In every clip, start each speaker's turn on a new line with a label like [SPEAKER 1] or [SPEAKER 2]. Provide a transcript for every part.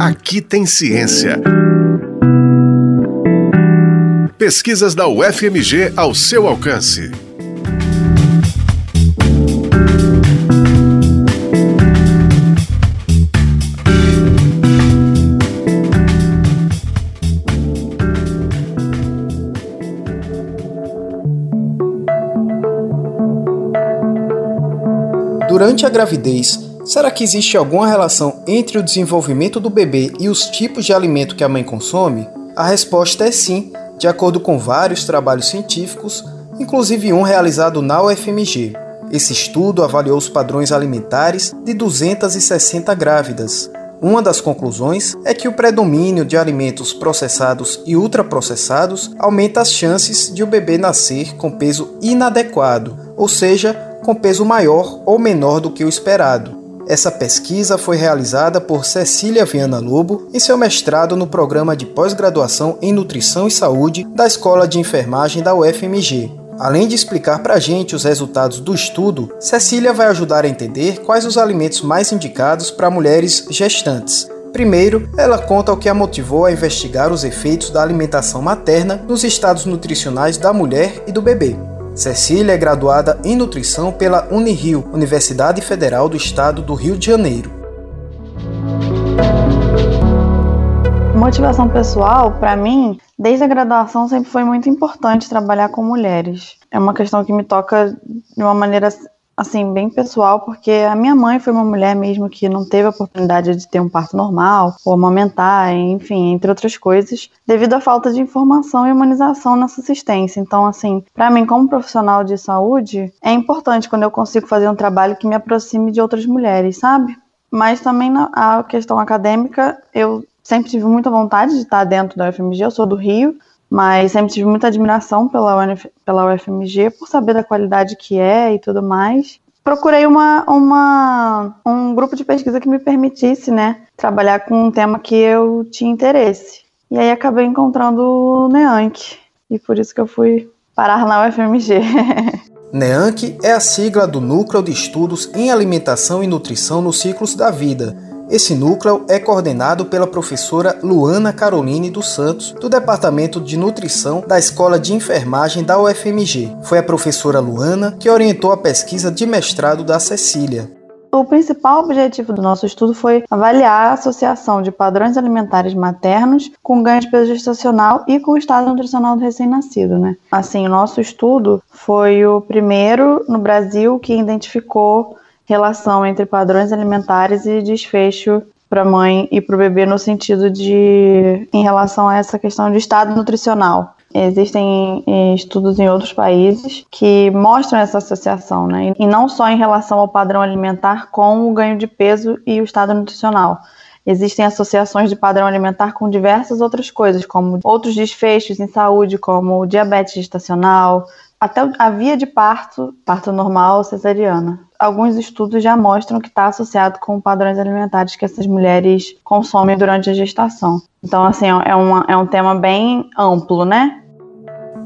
[SPEAKER 1] Aqui tem ciência. Pesquisas da UFMG ao seu alcance.
[SPEAKER 2] Durante a gravidez, será que existe alguma relação entre o desenvolvimento do bebê e os tipos de alimento que a mãe consome? A resposta é sim, de acordo com vários trabalhos científicos, inclusive um realizado na UFMG. Esse estudo avaliou os padrões alimentares de 260 grávidas. Uma das conclusões é que o predomínio de alimentos processados e ultraprocessados aumenta as chances de o bebê nascer com peso inadequado, ou seja, com peso maior ou menor do que o esperado. Essa pesquisa foi realizada por Cecília Viana Lobo em seu mestrado no programa de pós-graduação em Nutrição e Saúde da Escola de Enfermagem da UFMG. Além de explicar para a gente os resultados do estudo, Cecília vai ajudar a entender quais os alimentos mais indicados para mulheres gestantes. Primeiro, ela conta o que a motivou a investigar os efeitos da alimentação materna nos estados nutricionais da mulher e do bebê. Cecília é graduada em nutrição pela Unirio, Universidade Federal do Estado do Rio de Janeiro.
[SPEAKER 3] Motivação pessoal, para mim, desde a graduação sempre foi muito importante trabalhar com mulheres. É uma questão que me toca de uma maneira assim, bem pessoal, porque a minha mãe foi uma mulher mesmo que não teve a oportunidade de ter um parto normal, ou amamentar, enfim, entre outras coisas, devido à falta de informação e humanização nessa assistência. Então, assim, para mim, como profissional de saúde, é importante quando eu consigo fazer um trabalho que me aproxime de outras mulheres, sabe? Mas também na questão acadêmica, eu sempre tive muita vontade de estar dentro da UFMG, eu sou do Rio, mas sempre tive muita admiração pela, UNF, pela UFMG por saber da qualidade que é e tudo mais. Procurei uma, uma, um grupo de pesquisa que me permitisse né, trabalhar com um tema que eu tinha interesse. E aí acabei encontrando o NEANC, e por isso que eu fui parar na UFMG.
[SPEAKER 2] NEANC é a sigla do Núcleo de Estudos em Alimentação e Nutrição nos Ciclos da Vida, esse núcleo é coordenado pela professora Luana Caroline dos Santos, do Departamento de Nutrição da Escola de Enfermagem da UFMG. Foi a professora Luana que orientou a pesquisa de mestrado da Cecília.
[SPEAKER 3] O principal objetivo do nosso estudo foi avaliar a associação de padrões alimentares maternos com ganho de peso gestacional e com o estado nutricional do recém-nascido, né? Assim, o nosso estudo foi o primeiro no Brasil que identificou relação entre padrões alimentares e desfecho para a mãe e para o bebê no sentido de em relação a essa questão de estado nutricional. Existem eh, estudos em outros países que mostram essa associação, né? E não só em relação ao padrão alimentar com o ganho de peso e o estado nutricional. Existem associações de padrão alimentar com diversas outras coisas, como outros desfechos em saúde, como diabetes gestacional, até a via de parto, parto normal ou cesariana. Alguns estudos já mostram que está associado com padrões alimentares que essas mulheres consomem durante a gestação. Então, assim, é, uma, é um tema bem amplo, né?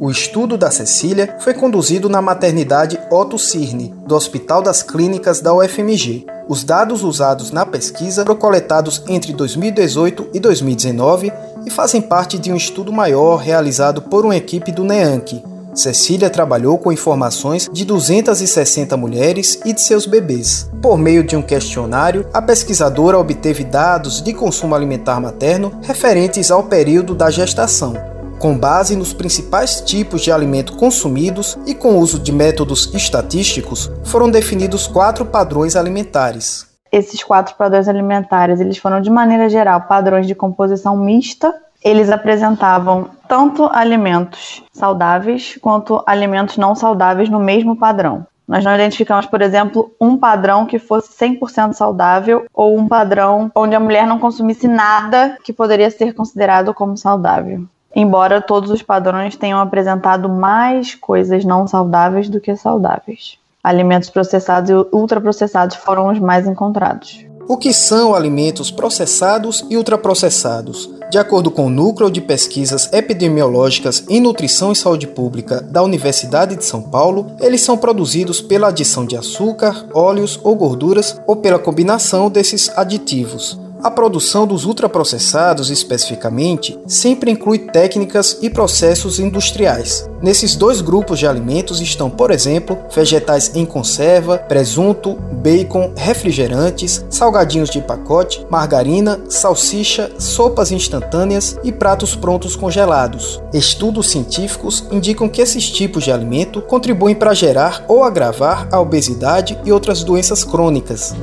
[SPEAKER 2] O estudo da Cecília foi conduzido na maternidade Otto Cirne, do Hospital das Clínicas da UFMG. Os dados usados na pesquisa foram coletados entre 2018 e 2019 e fazem parte de um estudo maior realizado por uma equipe do NEANC, Cecília trabalhou com informações de 260 mulheres e de seus bebês. Por meio de um questionário, a pesquisadora obteve dados de consumo alimentar materno referentes ao período da gestação. Com base nos principais tipos de alimento consumidos e com uso de métodos estatísticos, foram definidos quatro padrões alimentares.
[SPEAKER 3] Esses quatro padrões alimentares, eles foram de maneira geral padrões de composição mista, eles apresentavam tanto alimentos saudáveis quanto alimentos não saudáveis no mesmo padrão. Nós não identificamos, por exemplo, um padrão que fosse 100% saudável ou um padrão onde a mulher não consumisse nada que poderia ser considerado como saudável. Embora todos os padrões tenham apresentado mais coisas não saudáveis do que saudáveis. Alimentos processados e ultraprocessados foram os mais encontrados.
[SPEAKER 2] O que são alimentos processados e ultraprocessados? De acordo com o Núcleo de Pesquisas Epidemiológicas em Nutrição e Saúde Pública da Universidade de São Paulo, eles são produzidos pela adição de açúcar, óleos ou gorduras ou pela combinação desses aditivos. A produção dos ultraprocessados, especificamente, sempre inclui técnicas e processos industriais. Nesses dois grupos de alimentos estão, por exemplo, vegetais em conserva, presunto, bacon, refrigerantes, salgadinhos de pacote, margarina, salsicha, sopas instantâneas e pratos prontos congelados. Estudos científicos indicam que esses tipos de alimento contribuem para gerar ou agravar a obesidade e outras doenças crônicas.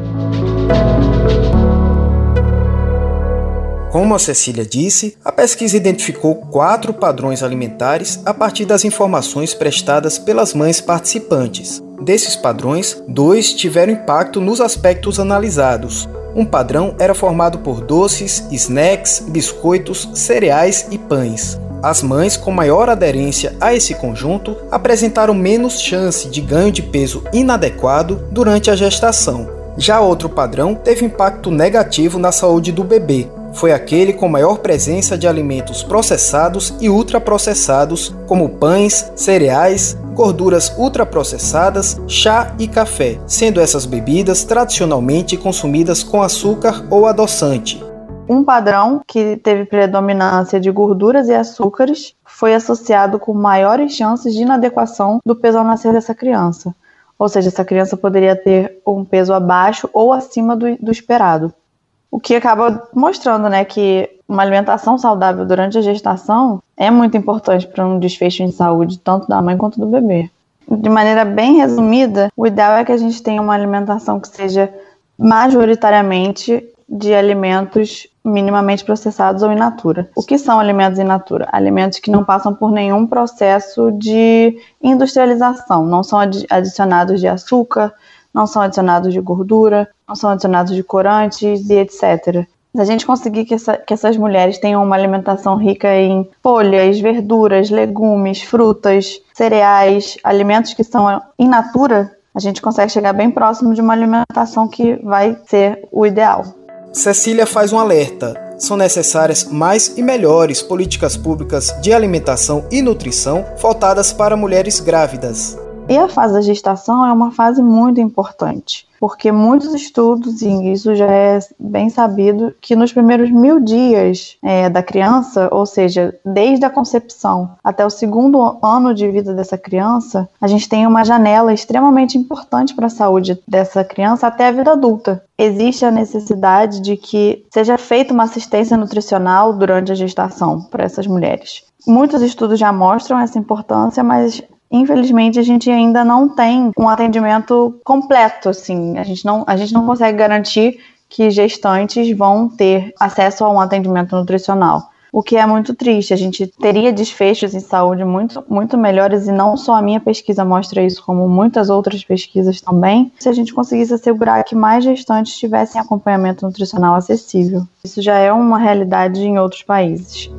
[SPEAKER 2] Como a Cecília disse, a pesquisa identificou quatro padrões alimentares a partir das informações prestadas pelas mães participantes. Desses padrões, dois tiveram impacto nos aspectos analisados. Um padrão era formado por doces, snacks, biscoitos, cereais e pães. As mães com maior aderência a esse conjunto apresentaram menos chance de ganho de peso inadequado durante a gestação. Já outro padrão teve impacto negativo na saúde do bebê, foi aquele com maior presença de alimentos processados e ultraprocessados, como pães, cereais, gorduras ultraprocessadas, chá e café, sendo essas bebidas tradicionalmente consumidas com açúcar ou adoçante.
[SPEAKER 3] Um padrão que teve predominância de gorduras e açúcares foi associado com maiores chances de inadequação do peso ao nascer dessa criança. Ou seja, essa criança poderia ter um peso abaixo ou acima do, do esperado. O que acaba mostrando, né, que uma alimentação saudável durante a gestação é muito importante para um desfecho em saúde, tanto da mãe quanto do bebê. De maneira bem resumida, o ideal é que a gente tenha uma alimentação que seja majoritariamente de alimentos minimamente processados ou in natura. O que são alimentos in natura? Alimentos que não passam por nenhum processo de industrialização, não são adicionados de açúcar, não são adicionados de gordura, não são adicionados de corantes e etc. Se a gente conseguir que, essa, que essas mulheres tenham uma alimentação rica em folhas, verduras, legumes, frutas, cereais, alimentos que são in natura, a gente consegue chegar bem próximo de uma alimentação que vai ser o ideal.
[SPEAKER 2] Cecília faz um alerta. São necessárias mais e melhores políticas públicas de alimentação e nutrição voltadas para mulheres grávidas.
[SPEAKER 3] E a fase da gestação é uma fase muito importante, porque muitos estudos, e isso já é bem sabido, que nos primeiros mil dias é, da criança, ou seja, desde a concepção até o segundo ano de vida dessa criança, a gente tem uma janela extremamente importante para a saúde dessa criança até a vida adulta. Existe a necessidade de que seja feita uma assistência nutricional durante a gestação para essas mulheres. Muitos estudos já mostram essa importância, mas infelizmente a gente ainda não tem um atendimento completo, assim, a gente não, a gente não consegue garantir que gestantes vão ter acesso a um atendimento nutricional. O que é muito triste, a gente teria desfechos em saúde muito, muito melhores, e não só a minha pesquisa mostra isso, como muitas outras pesquisas também, se a gente conseguisse assegurar que mais gestantes tivessem acompanhamento nutricional acessível. Isso já é uma realidade em outros países.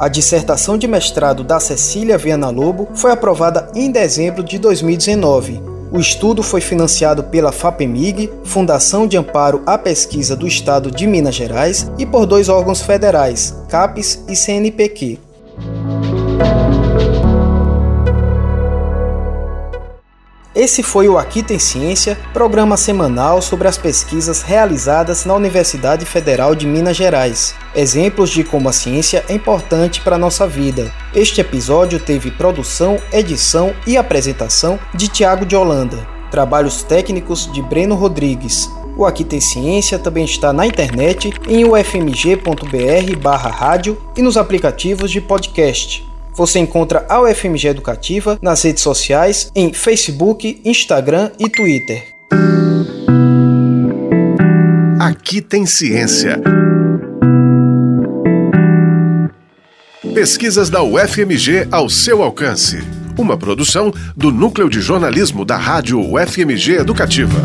[SPEAKER 2] A dissertação de mestrado da Cecília Viana Lobo foi aprovada em dezembro de 2019. O estudo foi financiado pela FAPEMIG, Fundação de Amparo à Pesquisa do Estado de Minas Gerais, e por dois órgãos federais, CAPES e CNPq. Esse foi o Aqui Tem Ciência, programa semanal sobre as pesquisas realizadas na Universidade Federal de Minas Gerais. Exemplos de como a ciência é importante para a nossa vida. Este episódio teve produção, edição e apresentação de Tiago de Holanda. Trabalhos técnicos de Breno Rodrigues. O Aqui Tem Ciência também está na internet em ufmg.br/rádio e nos aplicativos de podcast. Você encontra a UFMG Educativa nas redes sociais em Facebook, Instagram e Twitter.
[SPEAKER 1] Aqui tem ciência. Pesquisas da UFMG ao seu alcance. Uma produção do Núcleo de Jornalismo da Rádio UFMG Educativa.